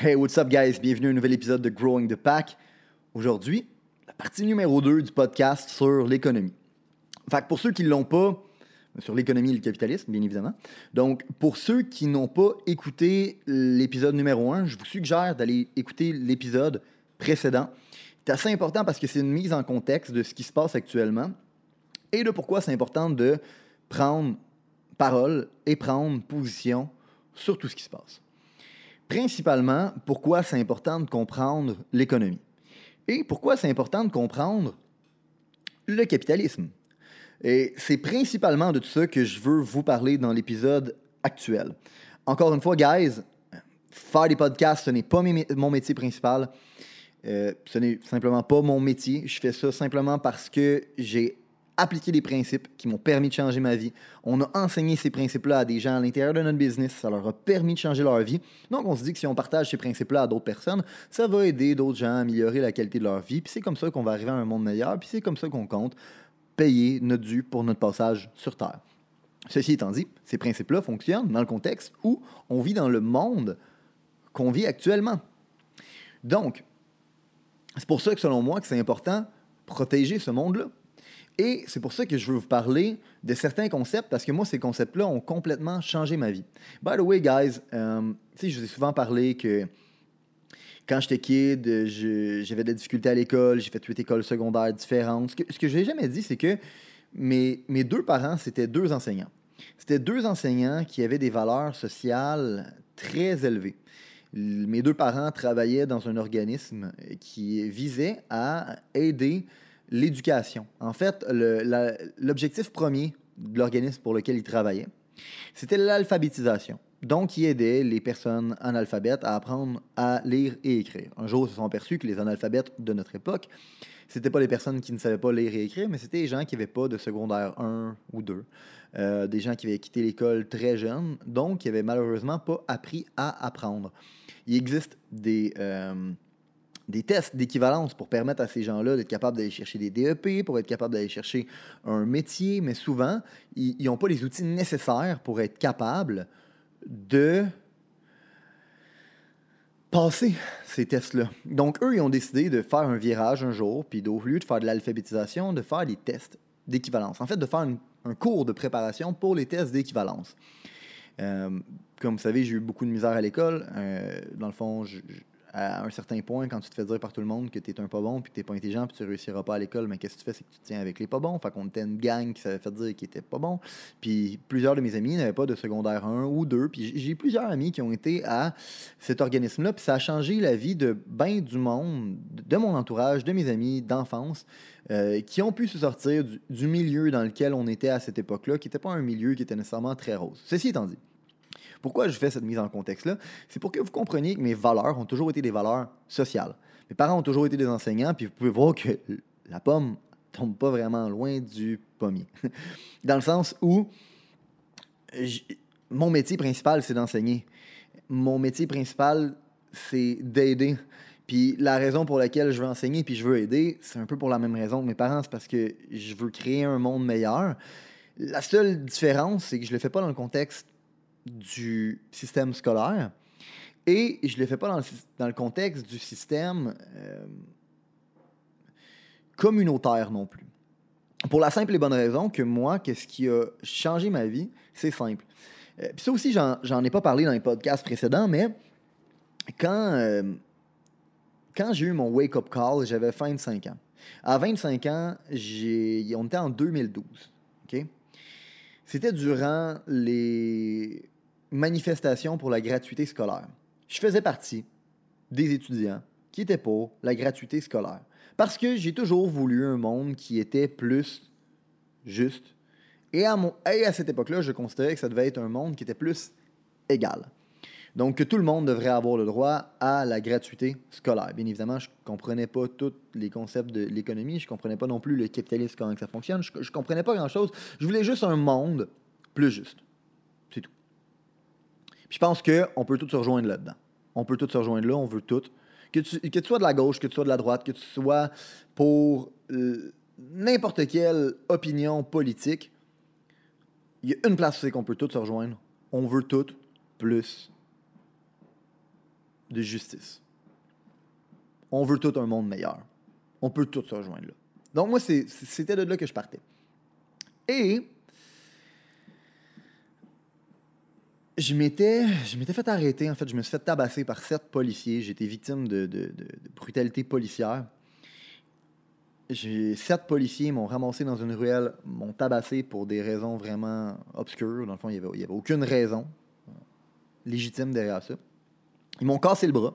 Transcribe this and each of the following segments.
Hey, what's up, guys? Bienvenue à un nouvel épisode de Growing the Pack. Aujourd'hui, la partie numéro 2 du podcast sur l'économie. Fait que pour ceux qui ne l'ont pas, sur l'économie et le capitalisme, bien évidemment. Donc, pour ceux qui n'ont pas écouté l'épisode numéro 1, je vous suggère d'aller écouter l'épisode précédent. C'est assez important parce que c'est une mise en contexte de ce qui se passe actuellement et de pourquoi c'est important de prendre parole et prendre position sur tout ce qui se passe. Principalement, pourquoi c'est important de comprendre l'économie et pourquoi c'est important de comprendre le capitalisme. Et c'est principalement de tout ça que je veux vous parler dans l'épisode actuel. Encore une fois, guys, faire des podcasts, ce n'est pas mon métier principal. Euh, ce n'est simplement pas mon métier. Je fais ça simplement parce que j'ai appliqué des principes qui m'ont permis de changer ma vie. On a enseigné ces principes-là à des gens à l'intérieur de notre business. Ça leur a permis de changer leur vie. Donc, on se dit que si on partage ces principes-là à d'autres personnes, ça va aider d'autres gens à améliorer la qualité de leur vie. Puis c'est comme ça qu'on va arriver à un monde meilleur. Puis c'est comme ça qu'on compte payer notre dû pour notre passage sur Terre. Ceci étant dit, ces principes-là fonctionnent dans le contexte où on vit dans le monde qu'on vit actuellement. Donc, c'est pour ça que selon moi, que c'est important de protéger ce monde-là. Et c'est pour ça que je veux vous parler de certains concepts, parce que moi, ces concepts-là ont complètement changé ma vie. By the way, guys, euh, je vous ai souvent parlé que quand j'étais kid, j'avais de la difficulté à l'école, j'ai fait huit écoles secondaires différentes. Ce que, ce que je n'ai jamais dit, c'est que mes, mes deux parents, c'était deux enseignants. C'était deux enseignants qui avaient des valeurs sociales très élevées. Mes deux parents travaillaient dans un organisme qui visait à aider l'éducation. En fait, l'objectif premier de l'organisme pour lequel il travaillait, c'était l'alphabétisation. Donc, il aidait les personnes analphabètes à apprendre à lire et écrire. Un jour, ils se sont aperçus que les analphabètes de notre époque, c'était pas les personnes qui ne savaient pas lire et écrire, mais c'était les gens qui n'avaient pas de secondaire 1 ou 2. Euh, des gens qui avaient quitté l'école très jeunes, donc qui n'avaient malheureusement pas appris à apprendre. Il existe des, euh, des tests d'équivalence pour permettre à ces gens-là d'être capables d'aller chercher des DEP, pour être capables d'aller chercher un métier, mais souvent, ils n'ont pas les outils nécessaires pour être capables de passer ces tests-là. Donc, eux, ils ont décidé de faire un virage un jour, puis au lieu de faire de l'alphabétisation, de faire des tests d'équivalence. En fait, de faire un cours de préparation pour les tests d'équivalence. Euh, comme vous savez, j'ai eu beaucoup de misère à l'école. Euh, dans le fond, à un certain point, quand tu te fais dire par tout le monde que tu es un pas bon, puis que tu n'es pas intelligent, puis tu réussiras pas à l'école, mais qu'est-ce que tu fais, c'est que tu tiens avec les pas bons. Fait qu'on était une gang qui s'avait fait dire qu'ils étaient pas bons. Puis plusieurs de mes amis n'avaient pas de secondaire 1 ou 2. Puis j'ai plusieurs amis qui ont été à cet organisme-là, puis ça a changé la vie de bien du monde, de mon entourage, de mes amis d'enfance, euh, qui ont pu se sortir du, du milieu dans lequel on était à cette époque-là, qui n'était pas un milieu qui était nécessairement très rose. Ceci étant dit, pourquoi je fais cette mise en contexte-là? C'est pour que vous compreniez que mes valeurs ont toujours été des valeurs sociales. Mes parents ont toujours été des enseignants, puis vous pouvez voir que la pomme tombe pas vraiment loin du pommier. Dans le sens où mon métier principal, c'est d'enseigner. Mon métier principal, c'est d'aider. Puis la raison pour laquelle je veux enseigner puis je veux aider, c'est un peu pour la même raison que mes parents, c'est parce que je veux créer un monde meilleur. La seule différence, c'est que je le fais pas dans le contexte du système scolaire et je ne le fais pas dans le, dans le, contexte du système euh, communautaire non plus. Pour la simple et bonne raison que moi, qu'est-ce qui a changé ma vie, c'est simple. Euh, puis ça aussi, j'en ai pas parlé dans les podcasts précédents, mais quand, euh, quand j'ai eu mon wake-up call, j'avais 25 ans. À 25 ans, on était en 2012. C'était durant les manifestation pour la gratuité scolaire. Je faisais partie des étudiants qui étaient pour la gratuité scolaire. Parce que j'ai toujours voulu un monde qui était plus juste. Et à, mon, et à cette époque-là, je considérais que ça devait être un monde qui était plus égal. Donc, que tout le monde devrait avoir le droit à la gratuité scolaire. Bien évidemment, je ne comprenais pas tous les concepts de l'économie, je ne comprenais pas non plus le capitalisme, comment ça fonctionne, je ne comprenais pas grand-chose. Je voulais juste un monde plus juste. Puis je pense qu'on peut tous se rejoindre là-dedans. On peut tous se rejoindre là, on veut tout. Que tu, que tu sois de la gauche, que tu sois de la droite, que tu sois pour euh, n'importe quelle opinion politique, il y a une place où c'est qu'on peut tous se rejoindre. On veut tout plus de justice. On veut tout un monde meilleur. On peut tous se rejoindre là. Donc moi, c'était de là que je partais. Et je m'étais, je m'étais fait arrêter, en fait, je me suis fait tabasser par sept policiers. Été victime de, de brutalité policière sept policiers m'ont ramassé dans une ruelle, m'ont tabassé pour des raisons vraiment obscures. Dans le fond, il n'y avait, aucune raison légitime derrière ça. Ils m'ont cassé le bras.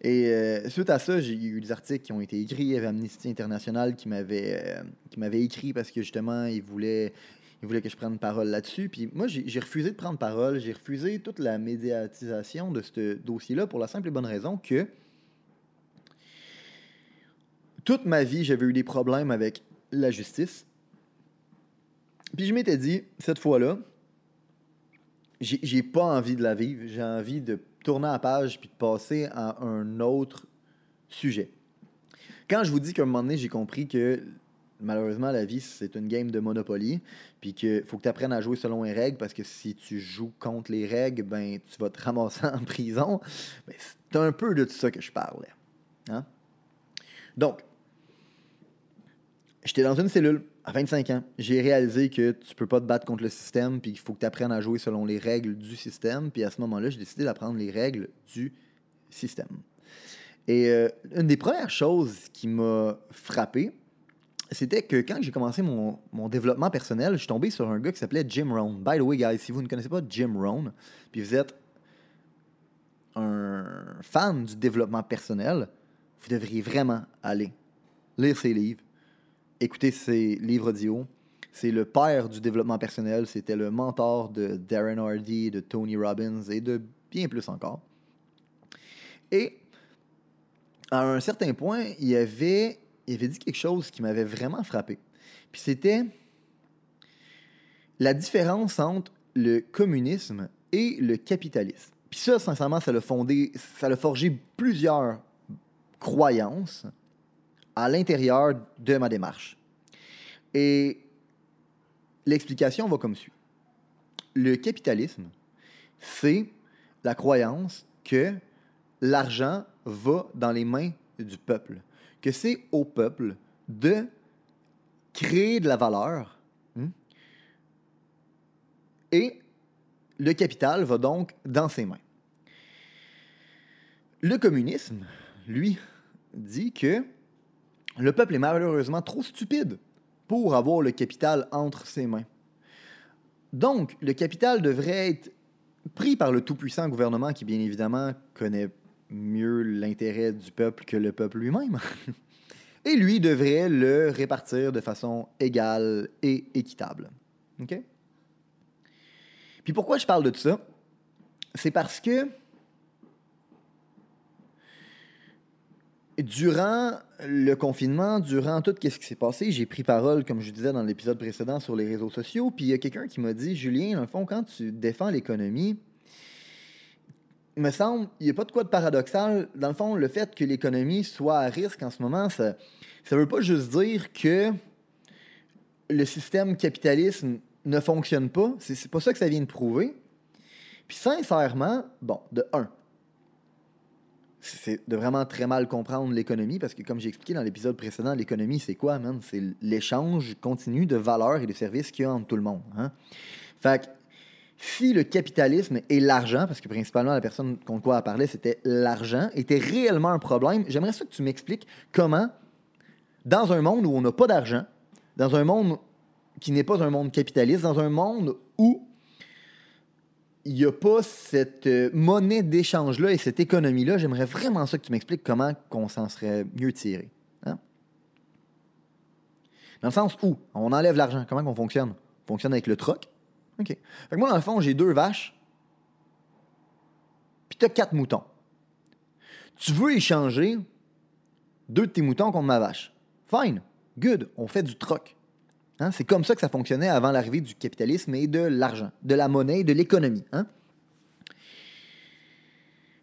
Et euh, suite à ça, j'ai eu des articles qui ont été écrits. Il y avait Amnesty International qui m'avait euh, qui m'avait écrit parce que justement, ils voulaient, ils voulaient que je prenne parole là-dessus. Puis moi, j'ai refusé de prendre parole. J'ai refusé toute la médiatisation de ce dossier-là pour la simple et bonne raison que toute ma vie, j'avais eu des problèmes avec la justice. Puis je m'étais dit, cette fois-là, j'ai pas envie de la vivre. J'ai envie de tourner la page puis de passer à un autre sujet. Quand je vous dis qu'à un moment donné, j'ai compris que malheureusement, la vie, c'est une game de Monopoly, puis qu'il faut que tu apprennes à jouer selon les règles, parce que si tu joues contre les règles, ben, tu vas te ramasser en prison. Ben, c'est un peu de tout ça que je parlais. Hein? Donc, J'étais dans une cellule à 25 ans. J'ai réalisé que tu peux pas te battre contre le système, puis qu'il faut que tu apprennes à jouer selon les règles du système. Puis à ce moment-là, j'ai décidé d'apprendre les règles du système. Et euh, une des premières choses qui m'a frappé, c'était que quand j'ai commencé mon, mon, développement personnel, je suis tombé sur un gars qui s'appelait Jim Rohn. By the way, guys, si vous ne connaissez pas Jim Rohn, puis vous êtes un fan du développement personnel, vous devriez vraiment aller lire ses livres, écouter ses livres audio. C'est le père du développement personnel. C'était le mentor de Darren Hardy, de Tony Robbins et de bien plus encore. Et à un certain point, il avait, il avait dit quelque chose qui m'avait vraiment frappé. Puis c'était la différence entre le communisme et le capitalisme. Puis ça, sincèrement, ça l'a fondé, ça l'a forgé plusieurs croyances à l'intérieur de ma démarche. Et l'explication va comme suit. Le capitalisme, c'est la croyance que l'argent va dans les mains du peuple, que c'est au peuple de créer de la valeur hmm, et le capital va donc dans ses mains. Le communisme, lui, dit que le peuple est malheureusement trop stupide pour avoir le capital entre ses mains. Donc, le capital devrait être pris par le tout-puissant gouvernement qui, bien évidemment, connaît mieux l'intérêt du peuple que le peuple lui-même. et lui devrait le répartir de façon égale et équitable. OK? Puis pourquoi je parle de ça? C'est parce que durant le confinement, durant tout ce qui s'est passé, j'ai pris parole, comme je disais dans l'épisode précédent, sur les réseaux sociaux. Puis il y a quelqu'un qui m'a dit Julien, dans le fond, quand tu défends l'économie, il me semble, il n'y a pas de quoi de paradoxal. Dans le fond, le fait que l'économie soit à risque en ce moment, ça ne veut pas juste dire que le système capitaliste ne fonctionne pas. C'est pas ça que ça vient de prouver. Puis sincèrement, bon, de un, c'est de vraiment très mal comprendre l'économie parce que, comme j'ai expliqué dans l'épisode précédent, l'économie, c'est quoi, man? C'est l'échange continu de valeurs et de services qu'il y a entre tout le monde. Hein? Fait que, si le capitalisme et l'argent, parce que principalement la personne contre quoi elle parlait, c'était l'argent, était réellement un problème, j'aimerais ça que tu m'expliques comment, dans un monde où on n'a pas d'argent, dans un monde qui n'est pas un monde capitaliste, dans un monde où il n'y a pas cette euh, monnaie d'échange-là et cette économie-là. J'aimerais vraiment ça que tu m'expliques comment on s'en serait mieux tiré. Hein? Dans le sens où on enlève l'argent, comment on fonctionne? On fonctionne avec le troc. OK. Fait que moi, dans le fond, j'ai deux vaches. tu as quatre moutons. Tu veux échanger deux de tes moutons contre ma vache. Fine, good, on fait du troc. Hein? C'est comme ça que ça fonctionnait avant l'arrivée du capitalisme et de l'argent, de la monnaie, de l'économie. Hein?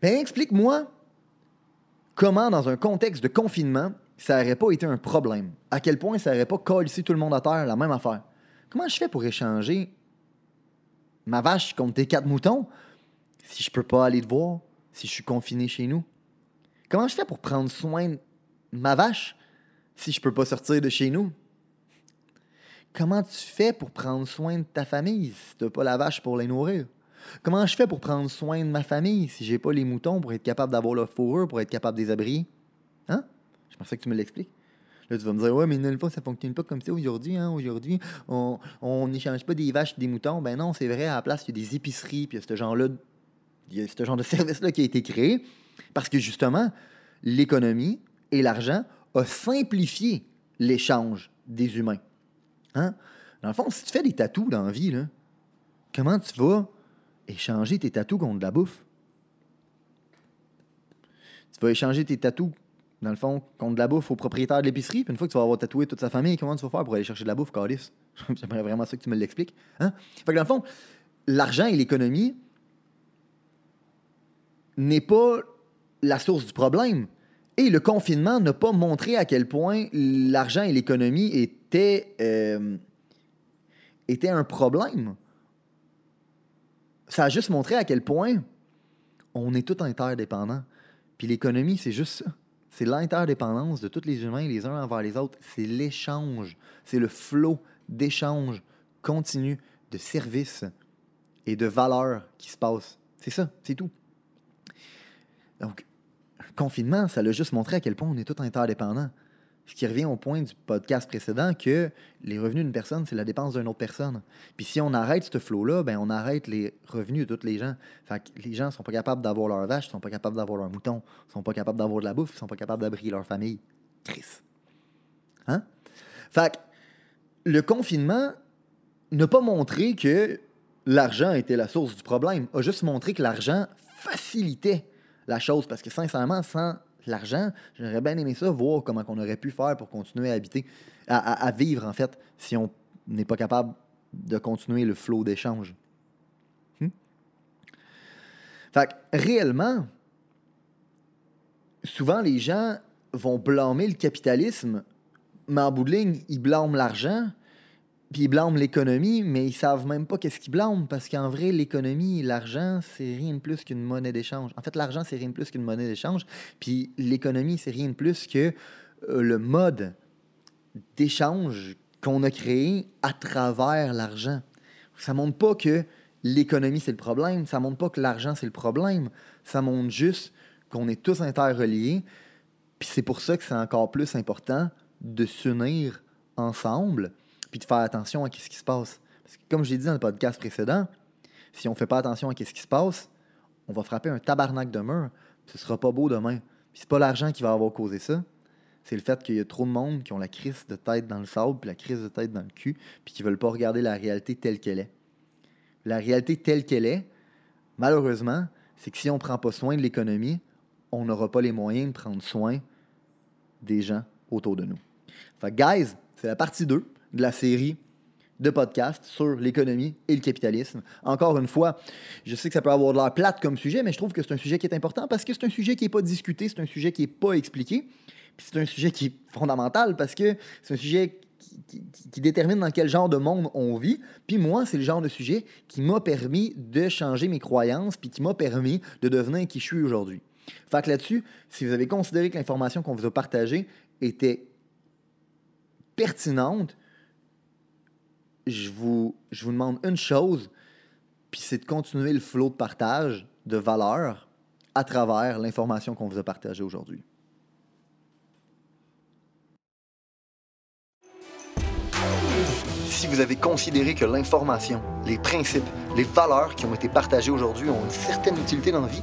Ben, explique-moi comment, dans un contexte de confinement, ça n'aurait pas été un problème. À quel point ça n'aurait pas collé tout le monde à terre, la même affaire. Comment je fais pour échanger ma vache contre tes quatre moutons si je peux pas aller te voir, si je suis confiné chez nous? Comment je fais pour prendre soin de ma vache si je peux pas sortir de chez nous? Comment tu fais pour prendre soin de ta famille si tu n'as pas la vache pour les nourrir? Comment je fais pour prendre soin de ma famille si j'ai pas les moutons pour être capable d'avoir leur fourrure, pour être capable de les abrier? Hein? Je pensais que tu me l'expliques. Là, tu vas me dire, ouais, mais une fois, ça fonctionne pas comme ça aujourd'hui. Hein? Aujourd'hui, on n'échange pas des vaches des moutons. Ben non, c'est vrai, à la place, il y a des épiceries, puis il y a ce genre-là, il y a ce genre de service-là qui a été créé. Parce que justement, l'économie et l'argent ont simplifié l'échange des humains. Hein? Dans le fond, si tu fais des tatous dans la vie, là, comment tu vas échanger tes tatous contre de la bouffe? Tu vas échanger tes tatous dans le fond, contre de la bouffe au propriétaire de l'épicerie. Puis une fois que tu vas avoir tatoué toute sa famille, comment tu vas faire pour aller chercher de la bouffe, Carlis? J'aimerais vraiment ça que tu me l'expliques. Hein? Fait que dans le fond, l'argent et l'économie n'est pas la source du problème. Et le confinement n'a pas montré à quel point l'argent et l'économie étaient, euh, étaient un problème. Ça a juste montré à quel point on est tout interdépendants. Puis l'économie, c'est juste ça. C'est l'interdépendance de tous les humains les uns envers les autres. C'est l'échange. C'est le flot d'échange continu de services et de valeurs qui se passe. C'est ça, c'est tout. Donc, confinement, ça l'a juste montré à quel point on est tous interdépendants. Ce qui revient au point du podcast précédent que les revenus d'une personne, c'est la dépense d'une autre personne. Puis si on arrête ce flot-là, ben on arrête les revenus de tous les gens. Fait que les gens sont pas capables d'avoir leur vache, sont pas capables d'avoir leur mouton, sont pas capables d'avoir de la bouffe, sont pas capables d'abrier leur famille. Chris. Hein? Fait que le confinement n'a pas montré que l'argent était la source du problème, a juste montré que l'argent facilitait la chose parce que sincèrement, sans l'argent, j'aurais bien aimé ça, voir comment on aurait pu faire pour continuer à habiter, à, vivre en fait, si on n'est pas capable de continuer le flot d'échange. Hmm? Fait que, réellement, souvent les gens vont blâmer le capitalisme, mais en bout de ligne, ils blâment l'argent, puis ils blâment l'économie, mais ils savent même pas qu'est-ce qu'ils blâment, parce qu'en vrai, l'économie, l'argent, c'est rien de plus qu'une monnaie d'échange. En fait, l'argent, c'est rien de plus qu'une monnaie d'échange, puis l'économie, c'est rien de plus que euh, le mode d'échange qu'on a créé à travers l'argent. Ça montre pas que l'économie, c'est le problème, ça montre pas que l'argent, c'est le problème, ça montre juste qu'on est tous interreliés, puis c'est pour ça que c'est encore plus important de s'unir ensemble, puis de faire attention à ce qui se passe. Parce que comme j'ai dit dans le podcast précédent, si on ne fait pas attention à ce qui se passe, on va frapper un tabarnak de mur, ce sera pas beau demain. Puis c'est pas l'argent qui va avoir causé ça, c'est le fait qu'il y a trop de monde qui ont la crise de tête dans le sable, puis la crise de tête dans le cul, puis qui veulent pas regarder la réalité telle qu'elle est. La réalité telle qu'elle est, malheureusement, c'est que si on ne prend pas soin de l'économie, on n'aura pas les moyens de prendre soin des gens autour de nous. Fait guys, c'est la partie 2 de la série de podcasts sur l'économie et le capitalisme. Encore une fois, je sais que ça peut avoir de l'air plate comme sujet, mais je trouve que c'est un sujet qui est important parce que c'est un sujet qui n'est pas discuté, c'est un sujet qui n'est pas expliqué, puis c'est un sujet qui est fondamental parce que c'est un sujet qui, qui, détermine dans quel genre de monde on vit. Puis moi, c'est le genre de sujet qui m'a permis de changer mes croyances, puis qui m'a permis de devenir qui je suis aujourd'hui. Fait que là-dessus, si vous avez considéré que l'information qu'on vous a partagée était pertinente, je vous, je vous demande une chose, puis c'est de continuer le flot de partage de valeur à travers l'information qu'on vous a partagée aujourd'hui. si vous avez considéré que l'information, les principes, les valeurs qui ont été partagées aujourd'hui ont une certaine utilité dans la vie,